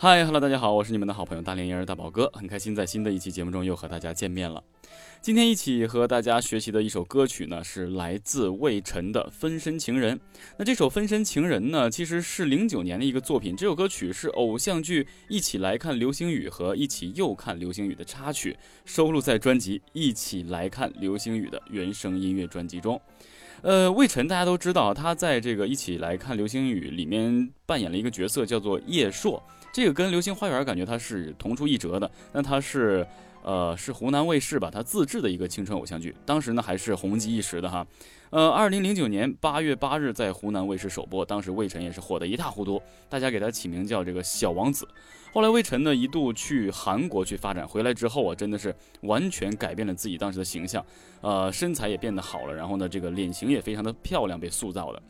嗨，Hello，大家好，我是你们的好朋友大连婴儿大宝哥，很开心在新的一期节目中又和大家见面了。今天一起和大家学习的一首歌曲呢，是来自魏晨的《分身情人》。那这首《分身情人》呢，其实是零九年的一个作品。这首歌曲是偶像剧《一起来看流星雨》和《一起又看流星雨》的插曲，收录在专辑《一起来看流星雨》的原声音乐专辑中。呃，魏晨大家都知道，他在这个《一起来看流星雨》里面扮演了一个角色，叫做叶硕。这个跟《流星花园》感觉它是同出一辙的。那它是。呃，是湖南卫视吧，它自制的一个青春偶像剧，当时呢还是红极一时的哈。呃，二零零九年八月八日在湖南卫视首播，当时魏晨也是火得一塌糊涂，大家给他起名叫这个小王子。后来魏晨呢一度去韩国去发展，回来之后啊，真的是完全改变了自己当时的形象，呃，身材也变得好了，然后呢这个脸型也非常的漂亮，被塑造的。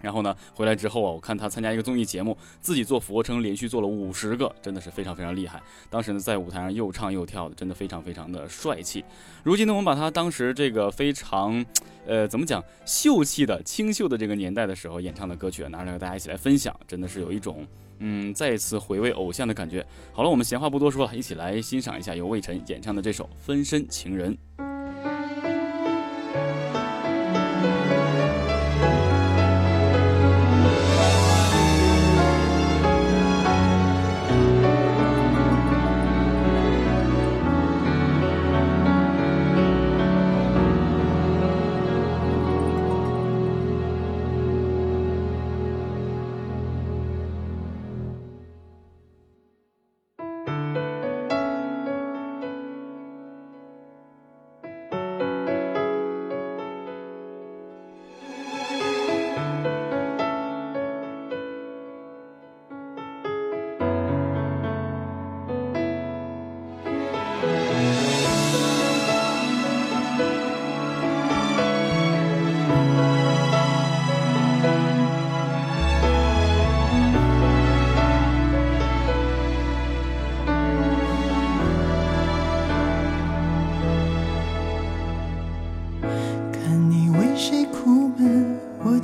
然后呢，回来之后啊，我看他参加一个综艺节目，自己做俯卧撑，连续做了五十个，真的是非常非常厉害。当时呢，在舞台上又唱又跳的，真的非常非常的帅气。如今呢，我们把他当时这个非常，呃，怎么讲，秀气的、清秀的这个年代的时候演唱的歌曲拿出来和大家一起来分享，真的是有一种，嗯，再一次回味偶像的感觉。好了，我们闲话不多说了，一起来欣赏一下由魏晨演唱的这首《分身情人》。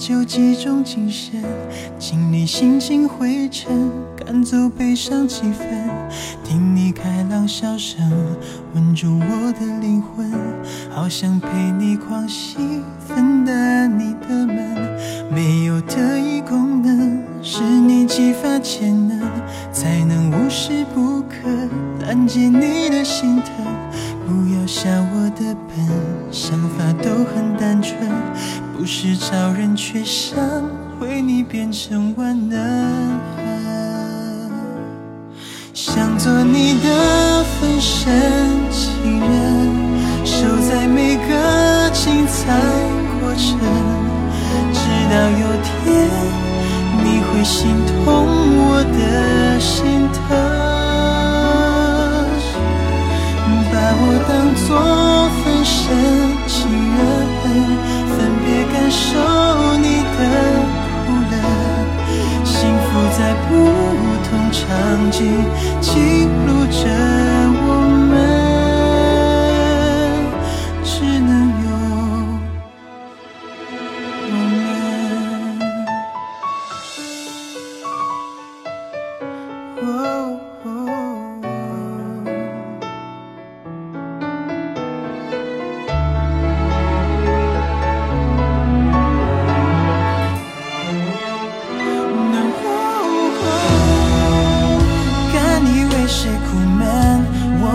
就集中精神，清理心情灰尘，赶走悲伤气氛，听你开朗笑声，稳住我的灵魂，好想陪你狂喜，分担你的闷。没有特异功能，是你激发潜能，才能无时不刻拦截你的心疼。不要笑我的笨，想法都很单纯。不是超人，却想为你变成万能。想做你的分身情人，守在每个精彩过程，直到有天你会心痛我的心疼，把我当作分身。受你的苦乐，幸福在不同场景记录着。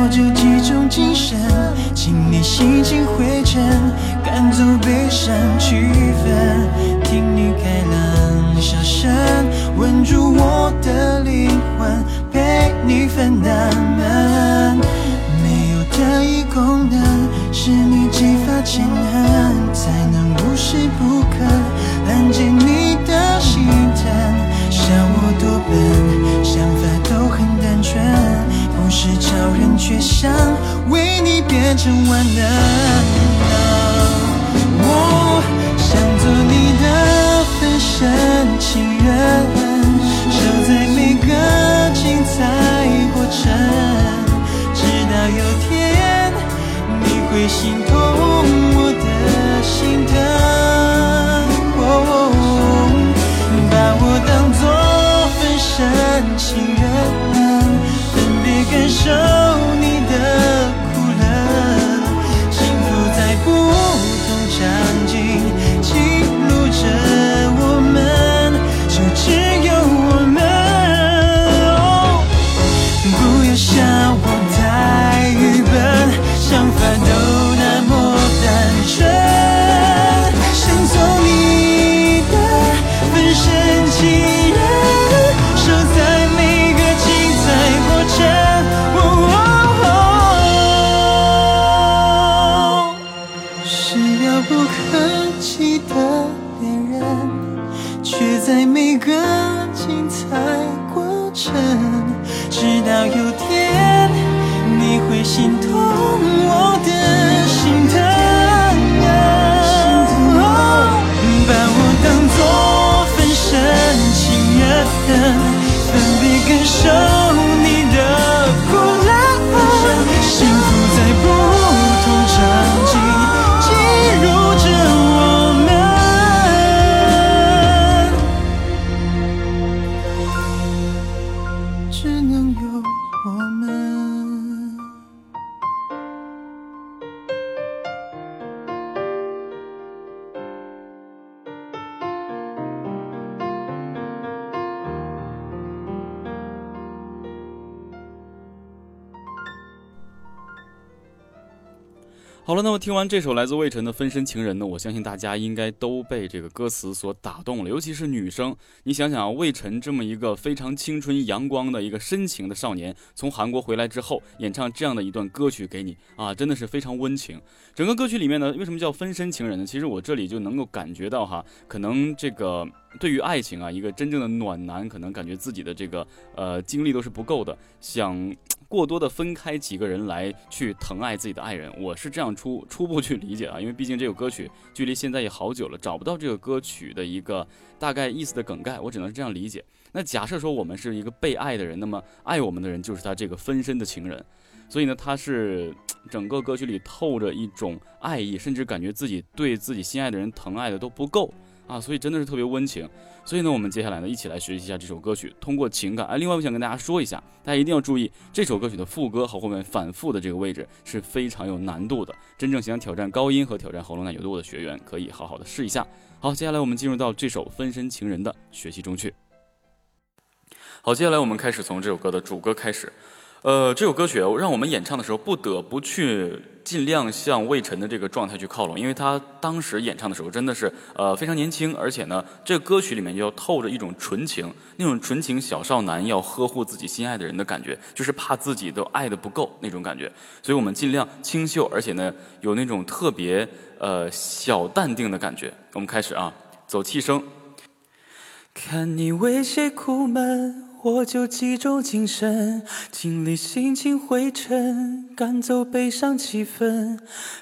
就集中精神清理心情灰尘赶走悲伤气氛听你开朗笑声稳住我的灵魂陪你分担。闷没有特异功能是你激发潜能才能无时不刻拦截你的心疼。笑我多笨想法都很单纯。不是超人，却想为你变成万能。我想做你的分身情人，守在每个你会好了，那么听完这首来自魏晨的《分身情人》呢，我相信大家应该都被这个歌词所打动了，尤其是女生。你想想，魏晨这么一个非常青春阳光的一个深情的少年，从韩国回来之后，演唱这样的一段歌曲给你啊，真的是非常温情。整个歌曲里面呢，为什么叫分身情人呢？其实我这里就能够感觉到哈，可能这个对于爱情啊，一个真正的暖男，可能感觉自己的这个呃精力都是不够的，想。过多的分开几个人来去疼爱自己的爱人，我是这样初初步去理解啊，因为毕竟这首歌曲距离现在也好久了，找不到这个歌曲的一个大概意思的梗概，我只能是这样理解。那假设说我们是一个被爱的人，那么爱我们的人就是他这个分身的情人，所以呢，他是整个歌曲里透着一种爱意，甚至感觉自己对自己心爱的人疼爱的都不够啊，所以真的是特别温情。所以呢，我们接下来呢，一起来学习一下这首歌曲，通过情感。哎，另外我想跟大家说一下，大家一定要注意，这首歌曲的副歌和后面反复的这个位置是非常有难度的。真正想挑战高音和挑战喉咙奶油度的学员，可以好好的试一下。好，接下来我们进入到这首《分身情人》的学习中去。好，接下来我们开始从这首歌的主歌开始。呃，这首歌曲让我们演唱的时候不得不去尽量向魏晨的这个状态去靠拢，因为他当时演唱的时候真的是呃非常年轻，而且呢，这个歌曲里面要透着一种纯情，那种纯情小少男要呵护自己心爱的人的感觉，就是怕自己都爱的不够那种感觉，所以我们尽量清秀，而且呢有那种特别呃小淡定的感觉。我们开始啊，走气声。看你为谁苦闷，我就集中精神，清理心情灰尘，赶走悲伤气氛，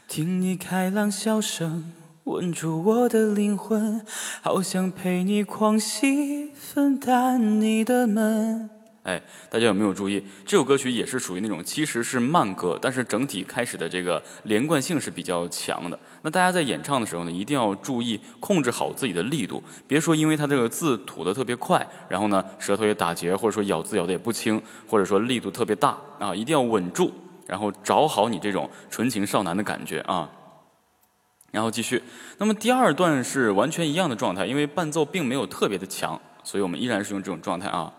听你开朗笑声，稳住我的灵魂，好想陪你狂喜，分担你的闷。哎，大家有没有注意，这首歌曲也是属于那种其实是慢歌，但是整体开始的这个连贯性是比较强的。那大家在演唱的时候呢，一定要注意控制好自己的力度，别说因为它这个字吐得特别快，然后呢舌头也打结，或者说咬字咬得也不清，或者说力度特别大啊，一定要稳住，然后找好你这种纯情少男的感觉啊。然后继续，那么第二段是完全一样的状态，因为伴奏并没有特别的强，所以我们依然是用这种状态啊。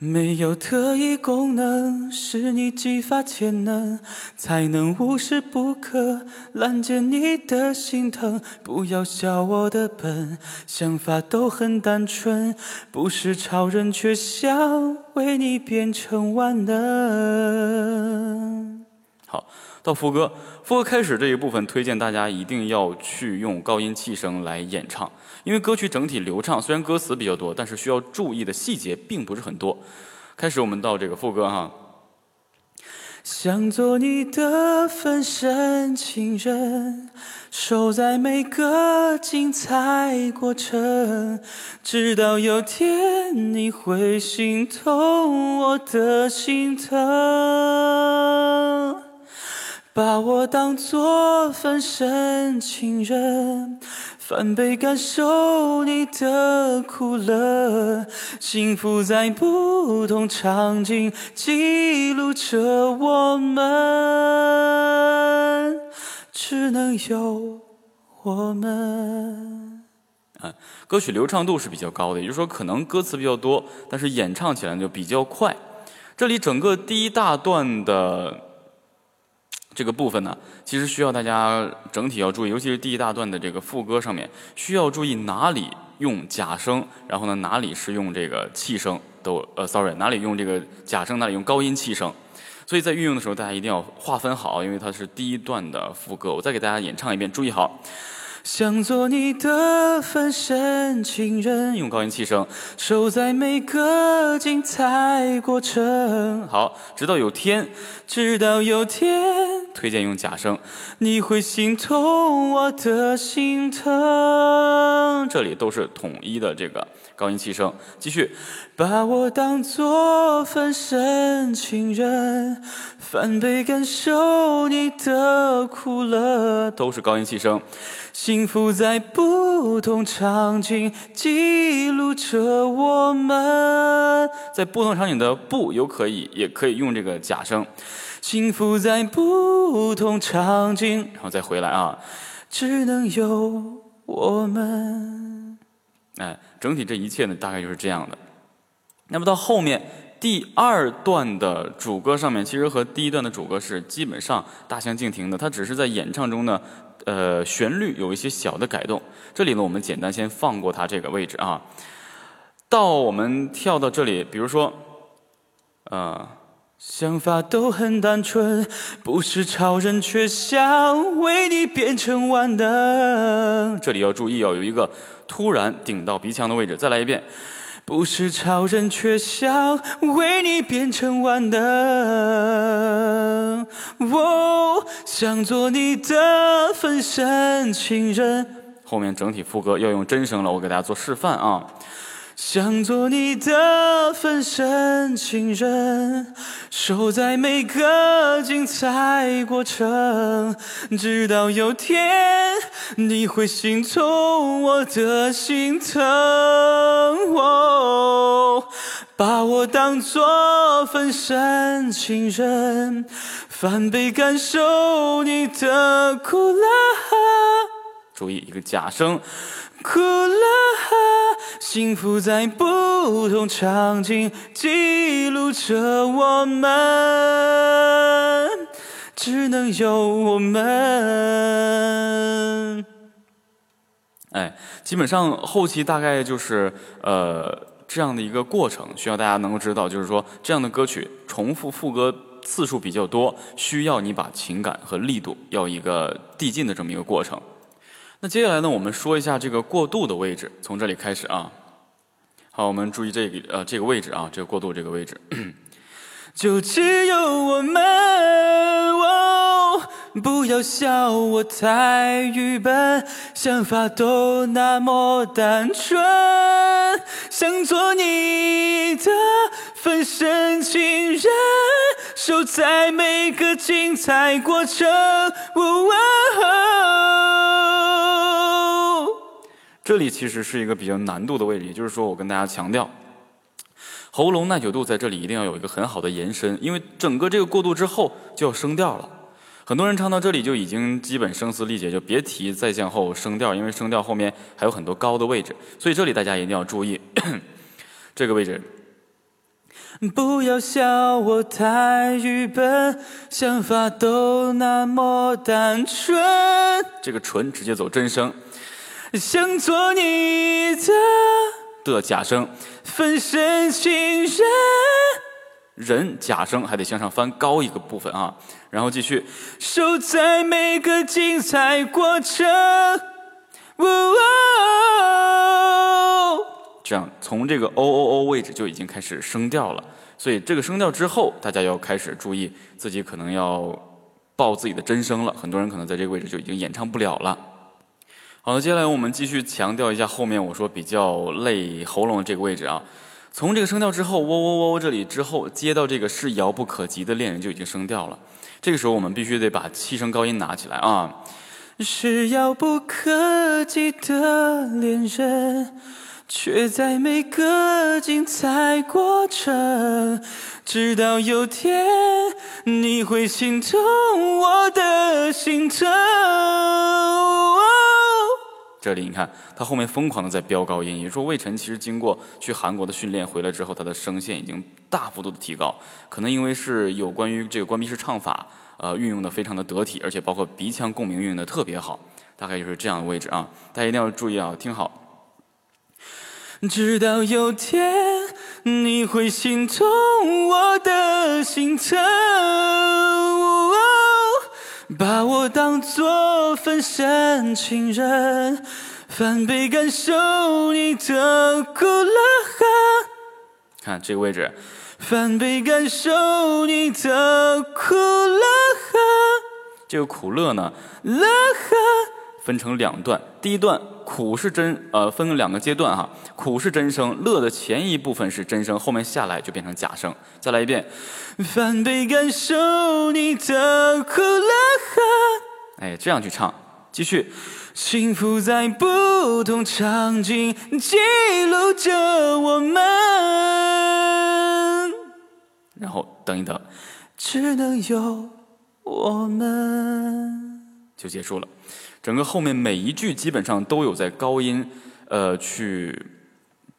没有特异功能，是你激发潜能，才能无时不刻拦截你的心疼。不要笑我的笨，想法都很单纯，不是超人，却想为你变成万能。好，到副歌，副歌开始这一部分，推荐大家一定要去用高音气声来演唱，因为歌曲整体流畅，虽然歌词比较多，但是需要注意的细节并不是很多。开始，我们到这个副歌哈。想做你的分身情人，守在每个精彩过程，直到有天你会心痛我的心疼，把我当作分身情人。翻倍感受你的苦乐，幸福在不同场景记录着我们，只能有我们。啊，歌曲流畅度是比较高的，也就是说可能歌词比较多，但是演唱起来就比较快。这里整个第一大段的。这个部分呢，其实需要大家整体要注意，尤其是第一大段的这个副歌上面，需要注意哪里用假声，然后呢哪里是用这个气声，都呃，sorry，哪里用这个假声，哪里用高音气声，所以在运用的时候，大家一定要划分好，因为它是第一段的副歌，我再给大家演唱一遍，注意好。想做你的分身情人，用高音气声，守在每个精彩过程。好，直到有天，直到有天，推荐用假声，你会心痛我的心疼。这里都是统一的这个高音气声，继续，把我当作分身情人，翻倍感受你的苦乐，都是高音气声。幸福在不同场景记录着我们，在不同场景的不有可以，也可以用这个假声。幸福在不同场景，然后再回来啊，只能有我们。哎，整体这一切呢，大概就是这样的。那么到后面第二段的主歌上面，其实和第一段的主歌是基本上大相径庭的，它只是在演唱中呢。呃，旋律有一些小的改动。这里呢，我们简单先放过它这个位置啊。到我们跳到这里，比如说，呃，想法都很单纯，不是超人，却想为你变成万能。这里要注意，要有一个突然顶到鼻腔的位置。再来一遍。不是超人，却想为你变成万能。哦，想做你的分身情人。后面整体副歌要用真声了，我给大家做示范啊。想做你的分身情人，守在每个精彩过程，直到有天你会心痛我的心疼。把我当作分身情人，翻倍感受你的苦乐。注意一个假声。苦了，幸福在不同场景记录着我们，只能有我们。哎，基本上后期大概就是呃这样的一个过程，需要大家能够知道，就是说这样的歌曲重复副歌次数比较多，需要你把情感和力度要一个递进的这么一个过程。那接下来呢，我们说一下这个过渡的位置，从这里开始啊。好，我们注意这个呃这个位置啊，这个过渡这个位置。就只有我们，不要笑我太愚笨，想法都那么单纯，想做你的分身情人，守在每个精彩过程。哦这里其实是一个比较难度的位置，也就是说，我跟大家强调，喉咙耐久度在这里一定要有一个很好的延伸，因为整个这个过渡之后就要升调了。很多人唱到这里就已经基本声嘶力竭，就别提再向后升调，因为升调后面还有很多高的位置，所以这里大家一定要注意 这个位置。不要笑我太愚笨，想法都那么单纯。这个纯直接走真声。想做你的的假声，分身情人。人假声还得向上翻高一个部分啊，然后继续守在每个精彩过程。这样从这个 o o o 位置就已经开始升调了，所以这个升调之后，大家要开始注意自己可能要报自己的真声了。很多人可能在这个位置就已经演唱不了了。好的，接下来我们继续强调一下后面我说比较累喉咙这个位置啊。从这个声调之后，喔喔喔喔这里之后接到这个是遥不可及的恋人就已经升调了。这个时候我们必须得把气声高音拿起来啊。是遥不可及的恋人。却在每个精彩过程，直到有天你会心痛我的心疼。这里你看，他后面疯狂的在飙高音，也说魏晨其实经过去韩国的训练回来之后，他的声线已经大幅度的提高，可能因为是有关于这个关闭式唱法，呃，运用的非常的得体，而且包括鼻腔共鸣运用的特别好，大概就是这样的位置啊，大家一定要注意啊，听好。直到有天你会心痛我的心疼，把我当作分身情人，翻倍感受你的苦乐。看这个位置，翻倍感受你的苦乐。这个苦乐呢，乐分成两段，第一段。苦是真，呃，分两个阶段哈。苦是真声，乐的前一部分是真声，后面下来就变成假声。再来一遍，翻倍感受你的苦乐。哎，这样去唱，继续。幸福在不同场景记录着我们。然后等一等，只能有我们，就结束了。整个后面每一句基本上都有在高音，呃，去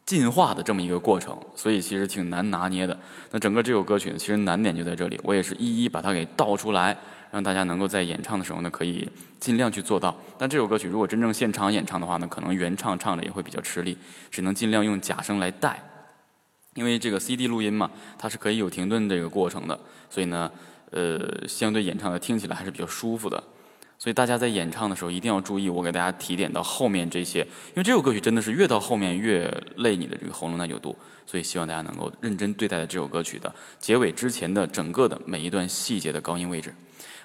进化的这么一个过程，所以其实挺难拿捏的。那整个这首歌曲呢，其实难点就在这里，我也是一一把它给倒出来，让大家能够在演唱的时候呢，可以尽量去做到。但这首歌曲如果真正现场演唱的话呢，可能原唱唱的也会比较吃力，只能尽量用假声来带，因为这个 CD 录音嘛，它是可以有停顿这个过程的，所以呢，呃，相对演唱的听起来还是比较舒服的。所以大家在演唱的时候一定要注意，我给大家提点到后面这些，因为这首歌曲真的是越到后面越累你的这个喉咙耐久度，所以希望大家能够认真对待这首歌曲的结尾之前的整个的每一段细节的高音位置。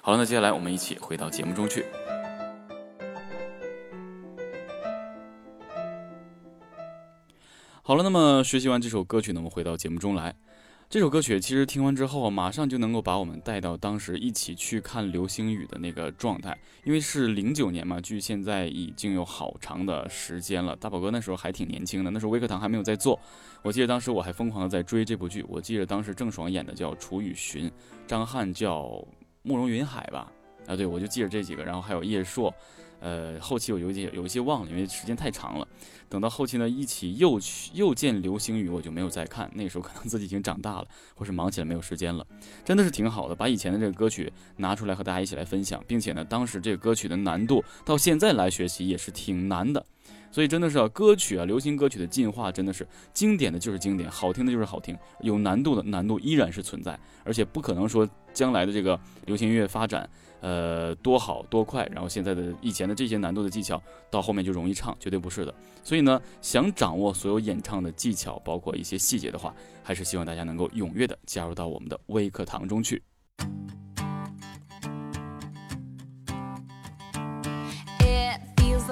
好了，那接下来我们一起回到节目中去。好了，那么学习完这首歌曲呢，我们回到节目中来。这首歌曲其实听完之后，马上就能够把我们带到当时一起去看流星雨的那个状态。因为是零九年嘛，距现在已经有好长的时间了。大宝哥那时候还挺年轻的，那时候微课堂还没有在做。我记得当时我还疯狂的在追这部剧。我记得当时郑爽演的叫楚雨荨，张翰叫慕容云海吧？啊，对，我就记着这几个，然后还有叶烁。呃，后期我有一些有一些忘了，因为时间太长了。等到后期呢，一起又去又见流星雨，我就没有再看。那时候可能自己已经长大了，或是忙起来没有时间了。真的是挺好的，把以前的这个歌曲拿出来和大家一起来分享，并且呢，当时这个歌曲的难度到现在来学习也是挺难的。所以真的是啊，歌曲啊，流行歌曲的进化真的是经典的就是经典，好听的就是好听，有难度的难度依然是存在，而且不可能说将来的这个流行音乐发展。呃，多好多快，然后现在的以前的这些难度的技巧，到后面就容易唱，绝对不是的。所以呢，想掌握所有演唱的技巧，包括一些细节的话，还是希望大家能够踊跃的加入到我们的微课堂中去。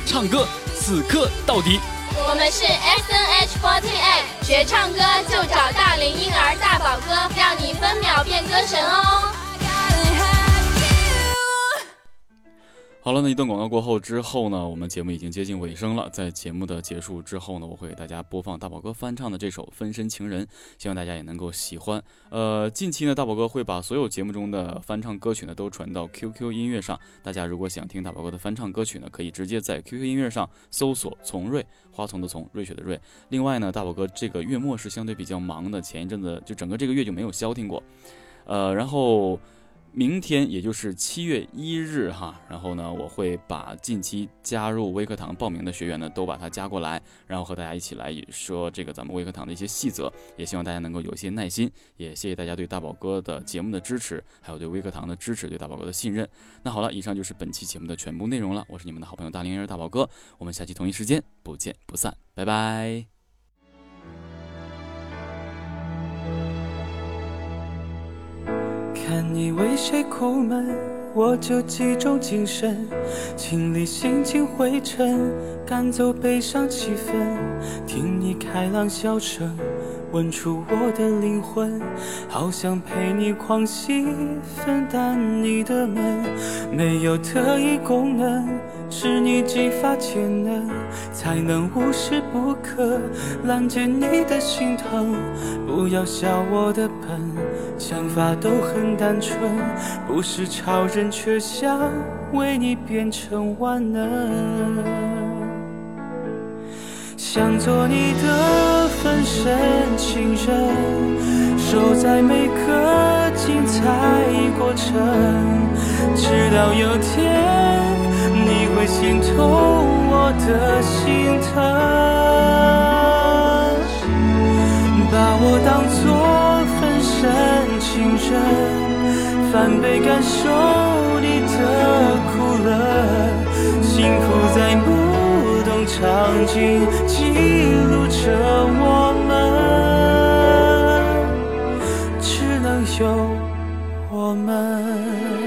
唱歌死磕到底。我们是 S N H forty eight，学唱歌就找大龄婴儿大宝哥，让你分秒变歌神哦。好了，那一段广告过后之后呢，我们节目已经接近尾声了。在节目的结束之后呢，我会给大家播放大宝哥翻唱的这首《分身情人》，希望大家也能够喜欢。呃，近期呢，大宝哥会把所有节目中的翻唱歌曲呢都传到 QQ 音乐上。大家如果想听大宝哥的翻唱歌曲呢，可以直接在 QQ 音乐上搜索“从瑞花丛的丛瑞雪的瑞”。另外呢，大宝哥这个月末是相对比较忙的，前一阵子就整个这个月就没有消停过。呃，然后。明天也就是七月一日哈，然后呢，我会把近期加入微课堂报名的学员呢，都把他加过来，然后和大家一起来说这个咱们微课堂的一些细则，也希望大家能够有一些耐心，也谢谢大家对大宝哥的节目的支持，还有对微课堂的支持，对大宝哥的信任。那好了，以上就是本期节目的全部内容了，我是你们的好朋友大龄人大宝哥，我们下期同一时间不见不散，拜拜。看你为谁苦闷，我就集中精神，清理心情灰尘，赶走悲伤气氛，听你开朗笑声，吻出我的灵魂，好想陪你狂喜，分担你的闷，没有特异功能。是你激发潜能，才能无时不刻拦截你的心疼。不要笑我的笨，想法都很单纯，不是超人，却想为你变成万能。想做你的分身情人，守在每个精彩过程，直到有天。你会心痛我的心疼，把我当作深情人，反被感受你的苦乐，辛苦在不同场景记录着我们，只能有我们。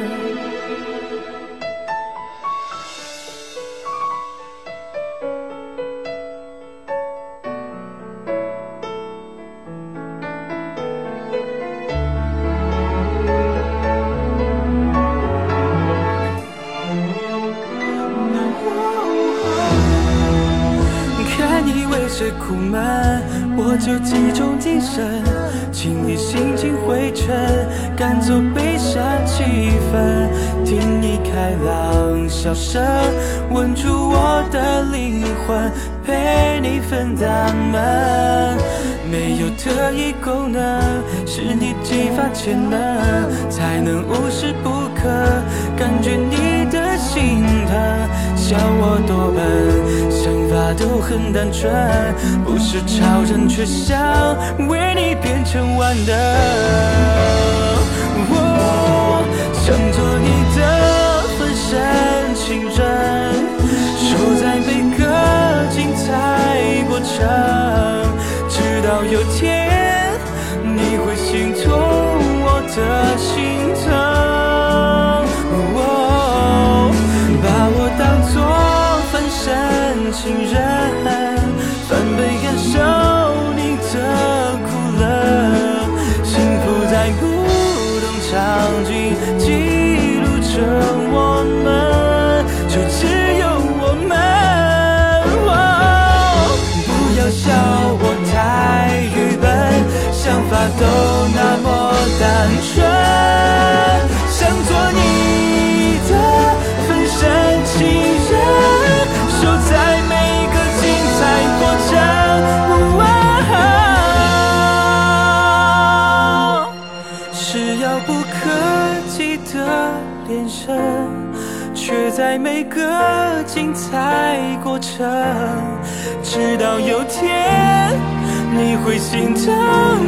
陪你分担闷。没有特异功能，是你激发潜能，才能无时不刻感觉你的心疼。笑我多笨，想法都很单纯，不是超人，却想为你变成万能。想做你的分身过程，直到有天你会心痛我的心疼。把我当作分身情人，纯，想做你的分身情人，守在每一个精彩过程。是遥不可及的眼神，却在每个精彩过程，直到有天你会心疼。